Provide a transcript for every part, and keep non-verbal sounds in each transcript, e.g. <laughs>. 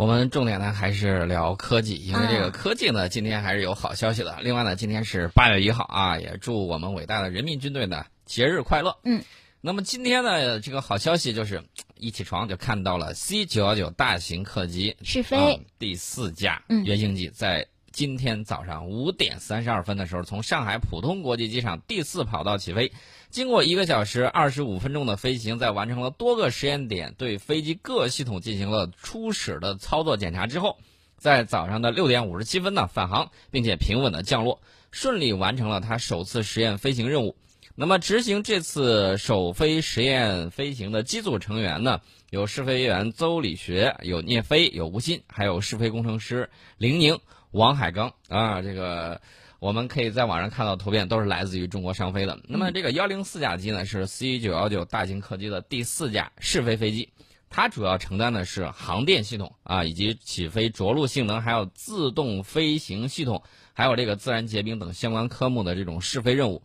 我们重点呢还是聊科技，因为这个科技呢，今天还是有好消息的。另外呢，今天是八月一号啊，也祝我们伟大的人民军队呢节日快乐。嗯，那么今天呢，这个好消息就是一起床就看到了 C 九幺九大型客机试飞第四架嗯原型机在今天早上五点三十二分的时候，从上海浦东国际机场第四跑道起飞。经过一个小时二十五分钟的飞行，在完成了多个实验点对飞机各系统进行了初始的操作检查之后，在早上的六点五十七分呢返航，并且平稳的降落，顺利完成了它首次实验飞行任务。那么，执行这次首飞实验飞行的机组成员呢，有试飞员邹理学，有聂飞，有吴昕，还有试飞工程师林宁、王海刚啊，这个。我们可以在网上看到图片，都是来自于中国商飞的。那么这个幺零四架机呢，是 C 九幺九大型客机的第四架试飞飞机，它主要承担的是航电系统啊，以及起飞着陆性能，还有自动飞行系统，还有这个自然结冰等相关科目的这种试飞任务。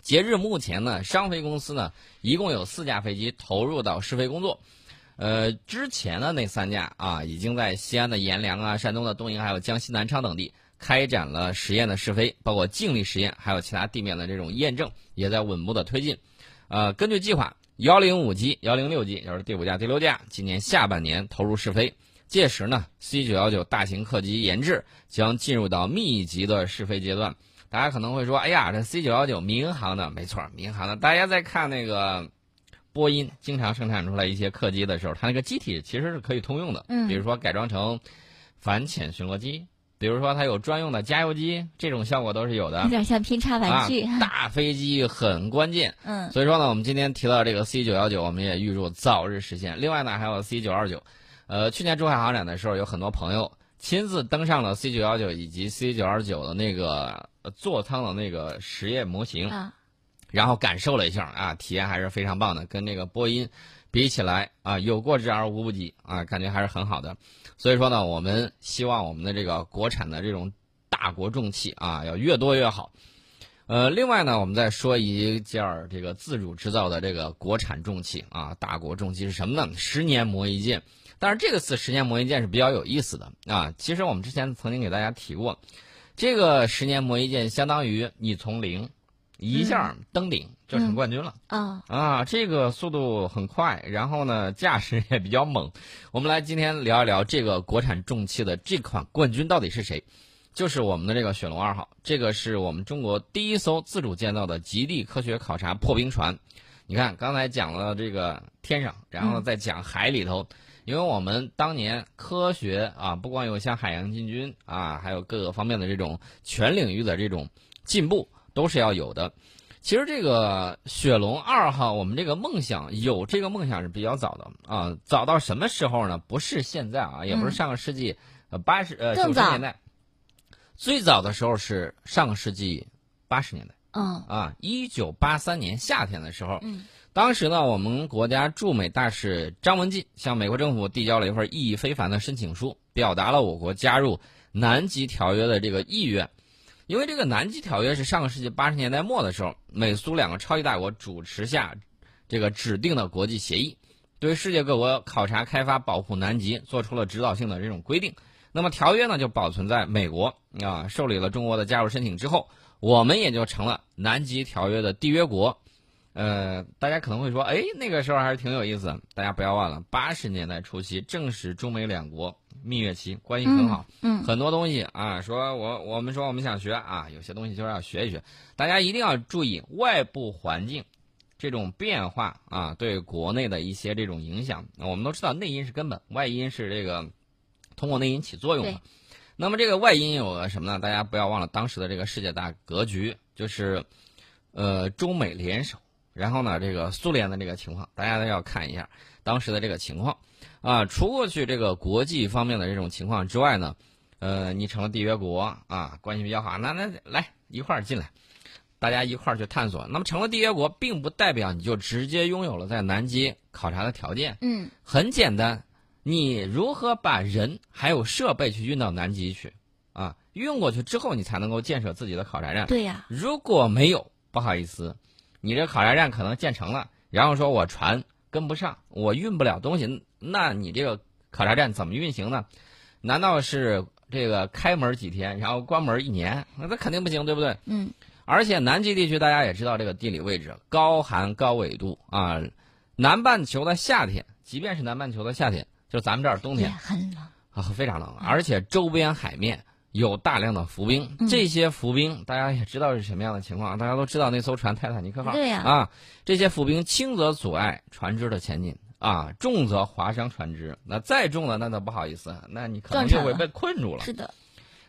截至目前呢，商飞公司呢一共有四架飞机投入到试飞工作。呃，之前的那三架啊，已经在西安的阎良啊、山东的东营，还有江西南昌等地。开展了实验的试飞，包括静力实验，还有其他地面的这种验证，也在稳步的推进。呃，根据计划，幺零五机、幺零六机，也就是第五架、第六架，今年下半年投入试飞。届时呢，C 九幺九大型客机研制将进入到密集的试飞阶段。大家可能会说，哎呀，这 C 九幺九民航的，没错，民航的。大家在看那个波音经常生产出来一些客机的时候，它那个机体其实是可以通用的。嗯，比如说改装成反潜巡逻机。比如说，它有专用的加油机，这种效果都是有的。有点像拼插玩具。啊，大飞机很关键。<laughs> 嗯。所以说呢，我们今天提到这个 C 九幺九，我们也预祝早日实现。另外呢，还有 C 九二九。呃，去年珠海航展的时候，有很多朋友亲自登上了 C 九幺九以及 C 九二九的那个座舱的那个实验模型，啊，然后感受了一下啊，体验还是非常棒的，跟那个波音比起来啊，有过之而无不及啊，感觉还是很好的。所以说呢，我们希望我们的这个国产的这种大国重器啊，要越多越好。呃，另外呢，我们再说一件儿这个自主制造的这个国产重器啊，大国重器是什么呢？十年磨一剑。但是这个次十年磨一剑是比较有意思的啊。其实我们之前曾经给大家提过，这个十年磨一剑相当于你从零一下登顶就成冠军了啊啊！这个速度很快，然后呢，驾驶也比较猛。我们来今天聊一聊这个国产重汽的这款冠军到底是谁？就是我们的这个雪龙二号，这个是我们中国第一艘自主建造的极地科学考察破冰船。你看，刚才讲了这个天上，然后再讲海里头，因为我们当年科学啊，不光有像海洋进军啊，还有各个方面的这种全领域的这种进步，都是要有的。其实这个雪龙二号，我们这个梦想有这个梦想是比较早的啊，早到什么时候呢？不是现在啊，也不是上个世纪呃八十呃九十年代，最早的时候是上个世纪八十年代。嗯啊，一九八三年夏天的时候，嗯，当时呢，我们国家驻美大使张文进向美国政府递交了一份意义非凡的申请书，表达了我国加入南极条约的这个意愿。因为这个南极条约是上个世纪八十年代末的时候，美苏两个超级大国主持下这个指定的国际协议，对世界各国考察、开发、保护南极做出了指导性的这种规定。那么条约呢，就保存在美国啊，受理了中国的加入申请之后。我们也就成了南极条约的缔约国，呃，大家可能会说，哎，那个时候还是挺有意思。大家不要忘了，八十年代初期正是中美两国蜜月期，关系很好，嗯，很多东西啊，说我我们说我们想学啊，有些东西就是要学一学。大家一定要注意外部环境这种变化啊，对国内的一些这种影响。我们都知道，内因是根本，外因是这个通过内因起作用的。那么这个外因有个什么呢？大家不要忘了当时的这个世界大格局，就是，呃，中美联手，然后呢，这个苏联的这个情况，大家都要看一下当时的这个情况，啊，除过去这个国际方面的这种情况之外呢，呃，你成了缔约国啊，关系比较好，那那来一块儿进来，大家一块儿去探索。那么成了缔约国，并不代表你就直接拥有了在南极考察的条件，嗯，很简单。你如何把人还有设备去运到南极去，啊，运过去之后，你才能够建设自己的考察站。对呀，如果没有，不好意思，你这考察站可能建成了，然后说我船跟不上，我运不了东西，那你这个考察站怎么运行呢？难道是这个开门几天，然后关门一年？那那肯定不行，对不对？嗯。而且南极地区大家也知道这个地理位置，高寒高纬度啊。南半球的夏天，即便是南半球的夏天，就咱们这儿冬天很冷啊，非常冷。而且周边海面有大量的浮冰，这些浮冰大家也知道是什么样的情况，大家都知道那艘船泰坦尼克号对呀啊，这些浮冰轻则阻碍船只的前进啊，重则划伤船只。那再重的那都不好意思，那你可能就会被困住了。是的。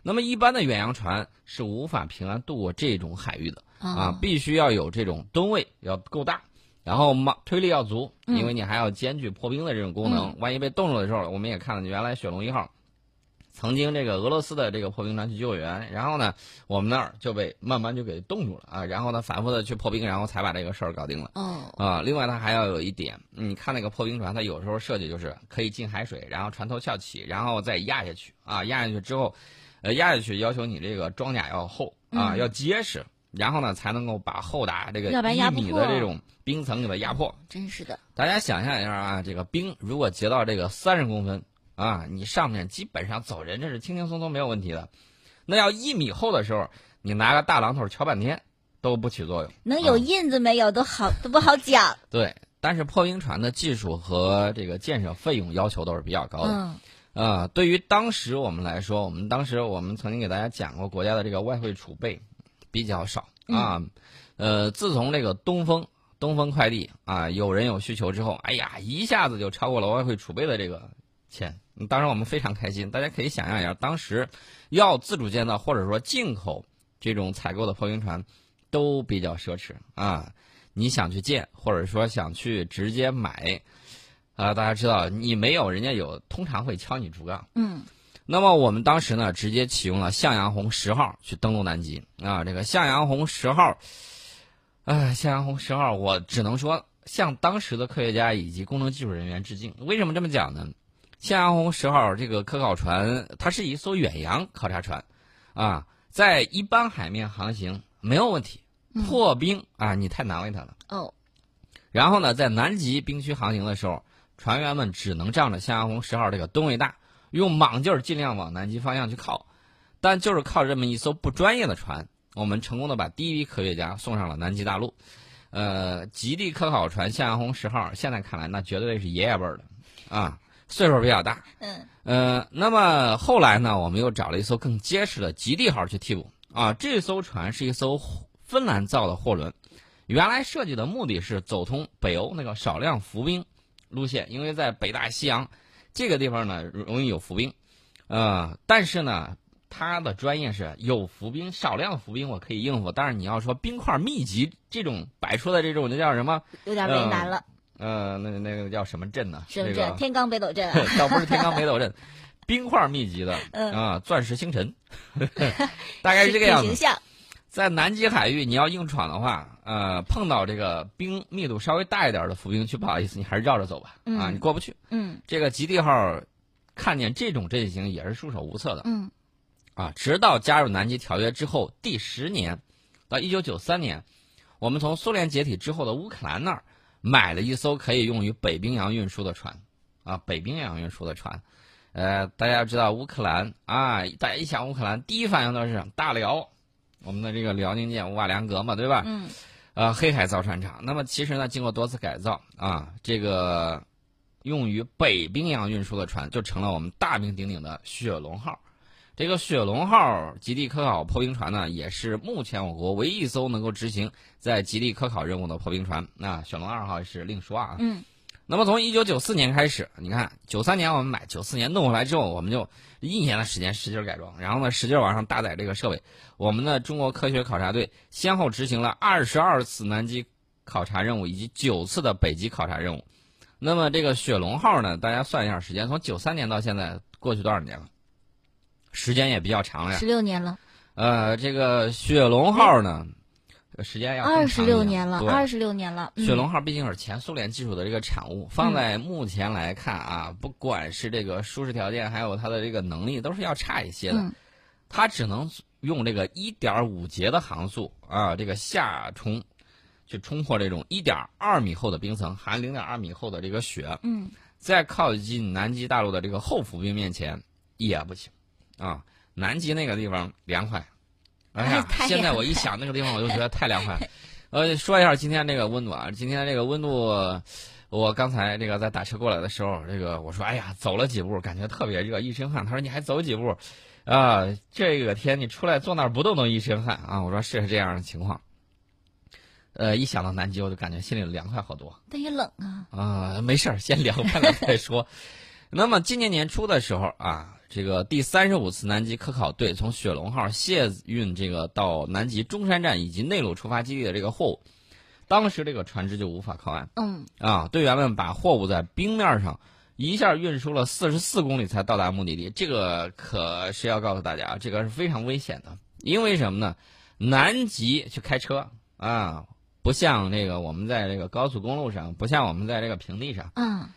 那么一般的远洋船是无法平安渡过这种海域的啊，必须要有这种吨位要够大。然后马推力要足，因为你还要兼具破冰的这种功能。万一被冻住的时候，我们也看了，原来雪龙一号曾经这个俄罗斯的这个破冰船去救援，然后呢，我们那儿就被慢慢就给冻住了啊。然后呢，反复的去破冰，然后才把这个事儿搞定了。哦啊，另外它还要有一点，你看那个破冰船，它有时候设计就是可以进海水，然后船头翘起，然后再压下去啊，压下去之后，呃，压下去要求你这个装甲要厚啊，要结实。然后呢，才能够把厚达这个一米的这种冰层给它压破。真是的，大家想象一下啊，这个冰如果结到这个三十公分啊，你上面基本上走人这是轻轻松松没有问题的。那要一米厚的时候，你拿个大榔头敲半天都不起作用。能有印子没有都好 <laughs> 都不好讲。<laughs> 对，但是破冰船的技术和这个建设费用要求都是比较高的。嗯。啊，对于当时我们来说，我们当时我们曾经给大家讲过国家的这个外汇储备。比较少啊，呃，自从这个东风东风快递啊，有人有需求之后，哎呀，一下子就超过了外汇储备的这个钱。当然我们非常开心。大家可以想象一下，当时要自主建造或者说进口这种采购的破冰船，都比较奢侈啊。你想去建，或者说想去直接买，啊，大家知道你没有，人家有，通常会敲你竹杠。嗯。那么我们当时呢，直接启用了向阳红十号去登陆南极啊。这个向阳红十号，哎，向阳红十号，我只能说向当时的科学家以及工程技术人员致敬。为什么这么讲呢？向阳红十号这个科考船，它是一艘远洋考察船，啊，在一般海面航行没有问题，破冰啊，你太难为它了。哦。然后呢，在南极冰区航行的时候，船员们只能仗着向阳红十号这个吨位大。用莽劲儿尽量往南极方向去靠，但就是靠这么一艘不专业的船，我们成功的把第一批科学家送上了南极大陆。呃，极地科考船向阳红十号，现在看来那绝对是爷爷辈儿的，啊，岁数比较大。嗯。呃，那么后来呢，我们又找了一艘更结实的极地号去替补。啊，这艘船是一艘芬兰造的货轮，原来设计的目的是走通北欧那个少量浮冰路线，因为在北大西洋。这个地方呢容易有浮冰，呃，但是呢，它的专业是有浮冰，少量浮冰我可以应付。但是你要说冰块密集这种摆出的这种，那叫什么？有点为难了。呃，那那个叫什么镇呢？什么镇？天罡北斗镇。<laughs> 倒不是天罡北斗镇，<laughs> 冰块密集的啊，钻石星辰，<laughs> 大概是这个样子。在南极海域，你要硬闯的话，呃，碰到这个冰密度稍微大一点的浮冰区，不好意思，你还是绕着走吧，啊，你过不去。嗯，这个极地号看见这种阵型也是束手无策的。嗯，啊，直到加入南极条约之后第十年，到一九九三年，我们从苏联解体之后的乌克兰那儿买了一艘可以用于北冰洋运输的船，啊，北冰洋运输的船。呃，大家要知道乌克兰啊，大家一想乌克兰，第一反应都是大辽。我们的这个辽宁舰瓦良格嘛，对吧？嗯，呃，黑海造船厂。那么其实呢，经过多次改造啊，这个用于北冰洋运输的船就成了我们大名鼎鼎的雪龙号。这个雪龙号极地科考破冰船呢，也是目前我国唯一一艘能够执行在极地科考任务的破冰船。那雪龙二号是另说啊。嗯。那么从一九九四年开始，你看九三年我们买，九四年弄回来之后，我们就一年的时间使劲改装，然后呢使劲往上搭载这个设备。我们的中国科学考察队先后执行了二十二次南极考察任务以及九次的北极考察任务。那么这个雪龙号呢，大家算一下时间，从九三年到现在过去多少年了？时间也比较长了呀，十六年了。呃，这个雪龙号呢？时间要二十六年了，二十六年了。雪龙号毕竟是前苏联技术的这个产物，放在目前来看啊，不管是这个舒适条件，还有它的这个能力，都是要差一些的。它只能用这个一点五节的航速啊，这个下冲，去冲破这种一点二米厚的冰层，含零点二米厚的这个雪。嗯，在靠近南极大陆的这个后浮冰面前也不行啊。南极那个地方凉快，哎呀，现在我一想那个地方，我就觉得太凉快。<laughs> 呃，说一下今天这个温度啊，今天这个温度，我刚才这个在打车过来的时候，这个我说，哎呀，走了几步，感觉特别热，一身汗。他说你还走几步？啊，这个天你出来坐那儿不动都一身汗啊！我说是这样的情况。呃，一想到南极，我就感觉心里凉快好多。但也冷啊。啊，没事儿，先凉快了再说。<laughs> 那么今年年初的时候啊，这个第三十五次南极科考队从雪龙号卸运这个到南极中山站以及内陆出发基地的这个货物，当时这个船只就无法靠岸。嗯。啊，队员们把货物在冰面上。一下运输了四十四公里才到达目的地，这个可是要告诉大家，这个是非常危险的。因为什么呢？南极去开车啊，不像这个我们在这个高速公路上，不像我们在这个平地上，嗯，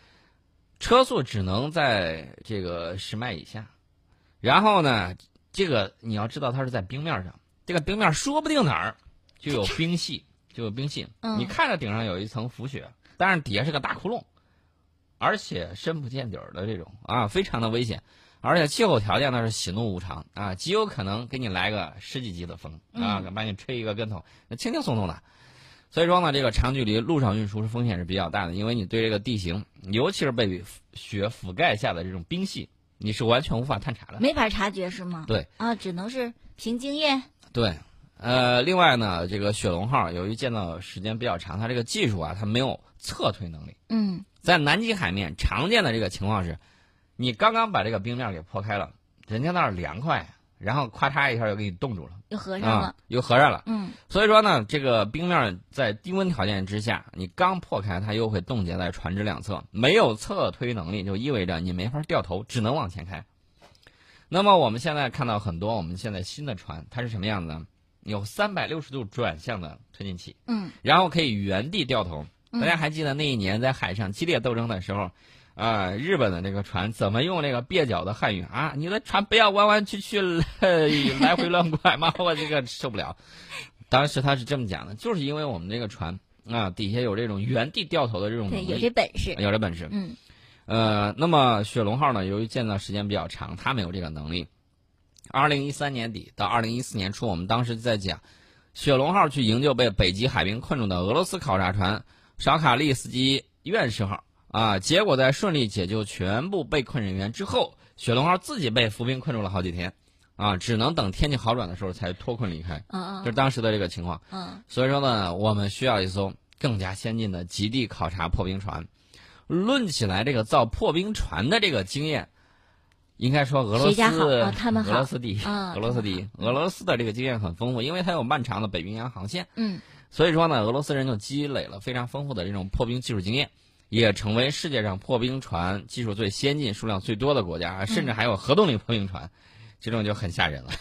车速只能在这个十迈以下。然后呢，这个你要知道，它是在冰面上，这个冰面说不定哪儿就有冰隙，就有冰隙。你看着顶上有一层浮雪，但是底下是个大窟窿。而且深不见底儿的这种啊，非常的危险，而且气候条件那是喜怒无常啊，极有可能给你来个十几级的风啊，把你吹一个跟头，那轻轻松松的。所以说呢，这个长距离陆上运输是风险是比较大的，因为你对这个地形，尤其是被雪覆盖下的这种冰系，你是完全无法探查的，没法察觉是吗？对啊，只能是凭经验。对，呃，另外呢，这个雪龙号由于建造时间比较长，它这个技术啊，它没有侧推能力。嗯。在南极海面常见的这个情况是，你刚刚把这个冰面给破开了，人家那儿凉快，然后咔嚓一下就给你冻住了，又合上了，又合上了。嗯，所以说呢，这个冰面在低温条件之下，你刚破开，它又会冻结在船只两侧，没有侧推能力，就意味着你没法掉头，只能往前开。那么我们现在看到很多我们现在新的船，它是什么样子呢？有三百六十度转向的推进器，嗯，然后可以原地掉头。大家还记得那一年在海上激烈斗争的时候，啊，日本的那个船怎么用那个蹩脚的汉语啊？你的船不要弯弯曲曲来回乱拐吗？我这个受不了。当时他是这么讲的，就是因为我们这个船啊底下有这种原地掉头的这种能力，有这本事，有这本事。嗯，呃，那么雪龙号呢，由于建造时间比较长，它没有这个能力。二零一三年底到二零一四年初，我们当时在讲雪龙号去营救被北极海冰困住的俄罗斯考察船。沙卡利斯基院士号啊，结果在顺利解救全部被困人员之后，雪龙号自己被浮冰困住了好几天，啊，只能等天气好转的时候才脱困离开。嗯嗯，就是当时的这个情况。嗯，所以说呢，我们需要一艘更加先进的极地考察破冰船。论起来，这个造破冰船的这个经验，应该说俄罗斯他们俄罗斯第一，俄罗斯第一，俄罗斯的这个经验很丰富，因为它有漫长的北冰洋航线。嗯。所以说呢，俄罗斯人就积累了非常丰富的这种破冰技术经验，也成为世界上破冰船技术最先进、数量最多的国家，甚至还有核动力破冰船，这种就很吓人了。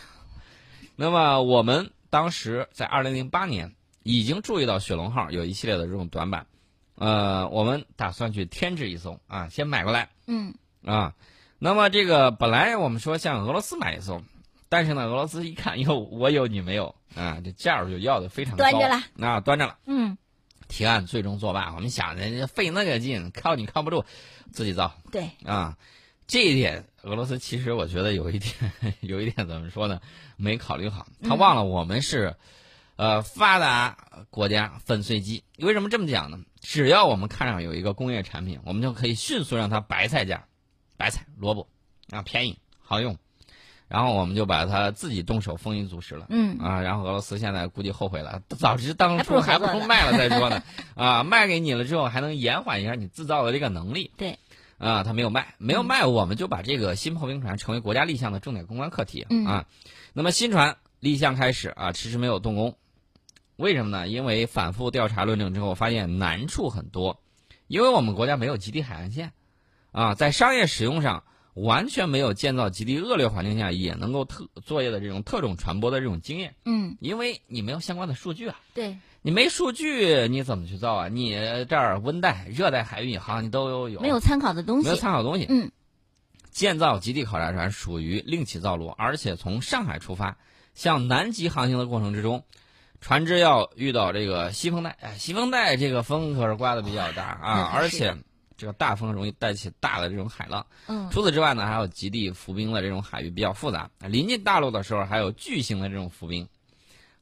<laughs> 那么我们当时在二零零八年已经注意到雪龙号有一系列的这种短板，呃，我们打算去添置一艘啊，先买过来。嗯。啊，那么这个本来我们说向俄罗斯买一艘。但是呢，俄罗斯一看，哟，我有你没有啊？这价儿就要的非常高，端着了，啊，端着了。嗯，提案最终作罢。我们想，人家费那个劲，靠你靠不住，自己造。对，啊，这一点俄罗斯其实我觉得有一点，<laughs> 有一点怎么说呢？没考虑好，他忘了我们是，呃，发达国家粉碎机。为什么这么讲呢？只要我们看上有一个工业产品，我们就可以迅速让它白菜价，白菜萝卜啊，便宜好用。然后我们就把他自己动手丰衣足食了，嗯。啊，然后俄罗斯现在估计后悔了，早知当初还不如卖了再说呢，<laughs> 啊，卖给你了之后还能延缓一下你制造的这个能力，对，啊，他没有卖，没有卖，我们就把这个新破冰船成为国家立项的重点攻关课题，啊，那么新船立项开始啊，迟迟没有动工，为什么呢？因为反复调查论证之后发现难处很多，因为我们国家没有极地海岸线，啊，在商业使用上。完全没有建造极地恶劣环境下也能够特作业的这种特种船舶的这种经验，嗯，因为你没有相关的数据啊，对，你没数据你怎么去造啊？你这儿温带、热带海域好你都有，没有参考的东西，没有参考东西，嗯，建造极地考察船属于另起造路，而且从上海出发向南极航行的过程之中，船只要遇到这个西风带，哎，西风带这个风可是刮的比较大啊，而且。这个大风容易带起大的这种海浪。嗯，除此之外呢，还有极地浮冰的这种海域比较复杂。临近大陆的时候，还有巨型的这种浮冰，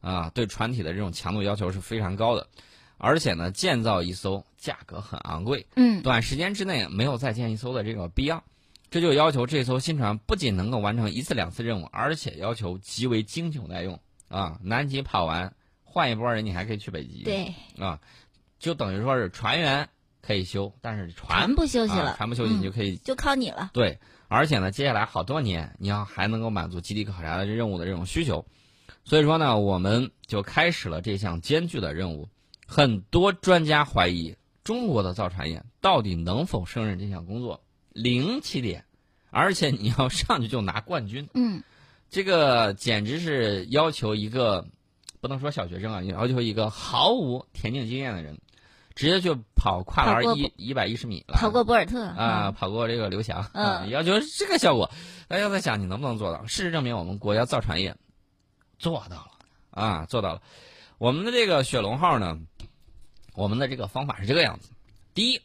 啊，对船体的这种强度要求是非常高的。而且呢，建造一艘价格很昂贵，嗯，短时间之内没有再建一艘的这个必要。这就要求这艘新船不仅能够完成一次两次任务，而且要求极为经久耐用啊！南极跑完换一波人，你还可以去北极。对，啊，就等于说是船员可以休，但是船不休息了，船不休息你就可以就靠你了。对，而且呢，接下来好多年你要还能够满足基地考察的任务的这种需求，所以说呢，我们就开始了这项艰巨的任务。很多专家怀疑中国的造船业到底能否胜任这项工作。零起点，而且你要上去就拿冠军，嗯，这个简直是要求一个不能说小学生啊，要求一个毫无田径经验的人，直接就跑跨栏一一百一十米了，跑过博尔特啊，跑过这个刘翔，嗯，要求这个效果，大家在想你能不能做到？事实证明，我们国家造船业做到了啊，做到了。我们的这个雪龙号呢，我们的这个方法是这个样子，第一。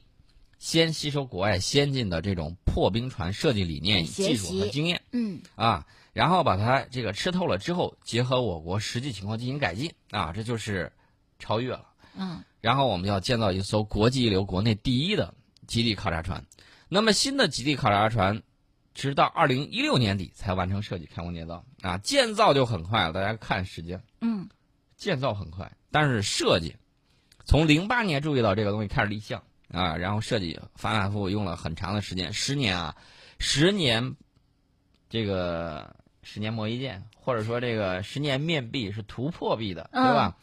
先吸收国外先进的这种破冰船设计理念、技术和经验，嗯啊，然后把它这个吃透了之后，结合我国实际情况进行改进啊，这就是超越了。嗯，然后我们要建造一艘国际一流、国内第一的极地考察船。那么新的极地考察船，直到二零一六年底才完成设计、开工建造啊，建造就很快了。大家看时间，嗯，建造很快，但是设计从零八年注意到这个东西开始立项。啊，然后设计反反复复用了很长的时间，十年啊，十年，这个十年磨一剑，或者说这个十年面壁是突破壁的，对吧？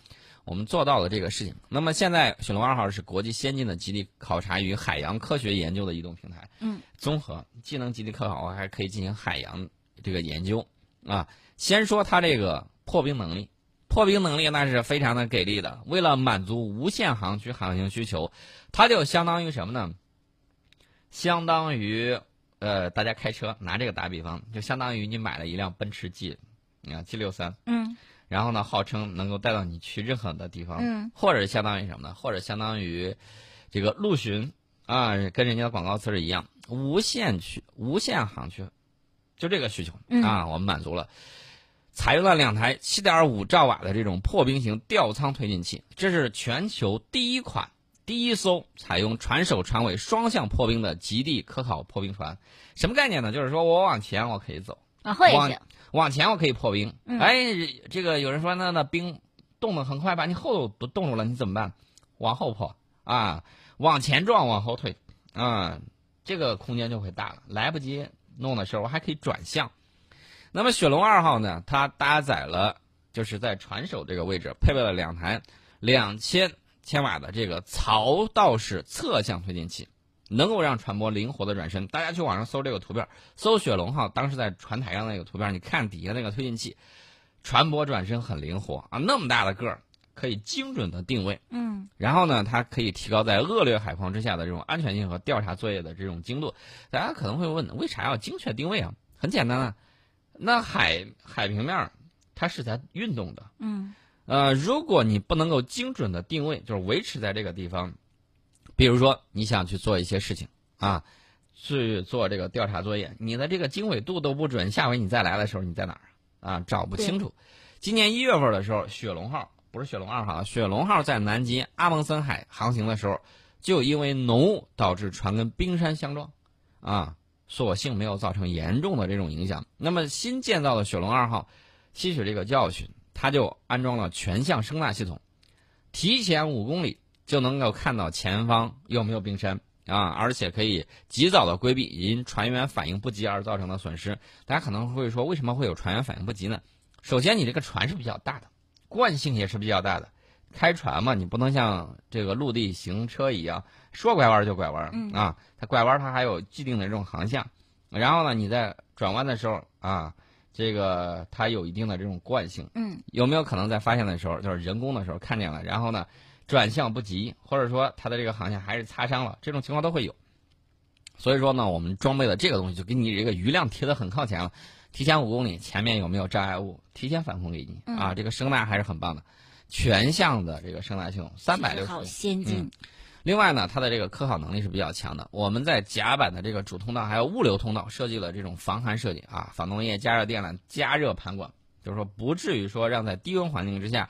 我们做到了这个事情。那么现在雪龙二号是国际先进的极地考察与海洋科学研究的移动平台，嗯，综合既能极地科考，还可以进行海洋这个研究啊。先说它这个破冰能力。破冰能力那是非常的给力的。为了满足无限航区航行需求，它就相当于什么呢？相当于呃，大家开车拿这个打比方，就相当于你买了一辆奔驰 G，啊 G 六三，嗯，然后呢，号称能够带到你去任何的地方，嗯，或者相当于什么呢？或者相当于这个陆巡啊，跟人家的广告词儿一样，无限去、无限航去，就这个需求啊，我们满足了。采用了两台7.5兆瓦的这种破冰型吊舱推进器，这是全球第一款、第一艘采用船首船尾双向破冰的极地科考破冰船。什么概念呢？就是说我往前我可以走，往后也行，往前我可以破冰。哎，这个有人说那那冰冻得很快，把你后头都冻住了，你怎么办？往后破啊，往前撞，往后退啊，这个空间就会大了。来不及弄的时候，我还可以转向。那么雪龙二号呢？它搭载了，就是在船首这个位置配备了两台两千千瓦的这个槽道式侧向推进器，能够让船舶灵活的转身。大家去网上搜这个图片，搜雪龙号当时在船台上那个图片，你看底下那个推进器，船舶转身很灵活啊，那么大的个儿可以精准的定位。嗯。然后呢，它可以提高在恶劣海况之下的这种安全性和调查作业的这种精度。大家可能会问，为啥要精确定位啊？很简单啊。那海海平面，它是在运动的。嗯。呃，如果你不能够精准的定位，就是维持在这个地方，比如说你想去做一些事情啊，去做这个调查作业，你的这个经纬度都不准，下回你再来的时候你在哪儿啊？找不清楚。今年一月份的时候，雪龙号不是雪龙二号，雪龙号在南极阿蒙森海航行的时候，就因为浓雾导致船跟冰山相撞，啊。所幸没有造成严重的这种影响。那么新建造的雪龙二号，吸取这个教训，它就安装了全向声纳系统，提前五公里就能够看到前方有没有冰山啊，而且可以及早的规避因船员反应不及而造成的损失。大家可能会说，为什么会有船员反应不及呢？首先，你这个船是比较大的，惯性也是比较大的。开船嘛，你不能像这个陆地行车一样说拐弯就拐弯啊！它拐弯它还有既定的这种航向，然后呢，你在转弯的时候啊，这个它有一定的这种惯性。嗯，有没有可能在发现的时候，就是人工的时候看见了，然后呢转向不及，或者说它的这个航线还是擦伤了，这种情况都会有。所以说呢，我们装备的这个东西就给你这个余量贴得很靠前了，提前五公里前面有没有障碍物，提前反馈给你啊！这个声呐还是很棒的。全向的这个声呐系统，三百六十好先进。另外呢，它的这个科考能力是比较强的。我们在甲板的这个主通道还有物流通道设计了这种防寒设计啊，防冻液加热电缆加热盘管，就是说不至于说让在低温环境之下，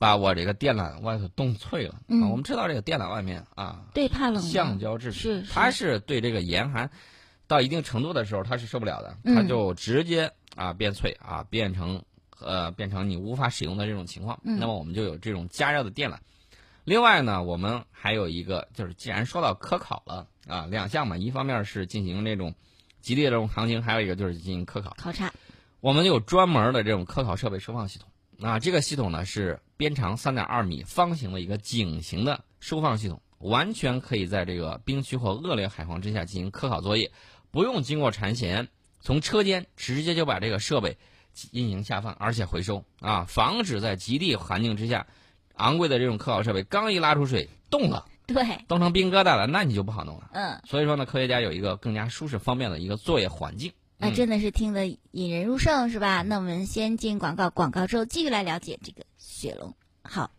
把我这个电缆外头冻脆了。嗯，我们知道这个电缆外面啊，对，怕冷，橡胶制品，是它是对这个严寒到一定程度的时候，它是受不了的，它就直接啊变脆啊，变成呃变成你无法使用的这种情况。那么我们就有这种加热的电缆。另外呢，我们还有一个，就是既然说到科考了啊，两项嘛，一方面是进行这种极地的这种航行，还有一个就是进行科考考察。我们有专门的这种科考设备收放系统啊，这个系统呢是边长三点二米方形的一个井型的收放系统，完全可以在这个冰区或恶劣海况之下进行科考作业，不用经过船舷，从车间直接就把这个设备进行下放，而且回收啊，防止在极地环境之下。昂贵的这种科考设备刚一拉出水，冻了，<laughs> 对，冻成冰疙瘩了，那你就不好弄了。嗯，所以说呢，科学家有一个更加舒适方便的一个作业环境。那真的是听得引人入胜，是吧？那我们先进广告，广告之后继续来了解这个雪龙。好。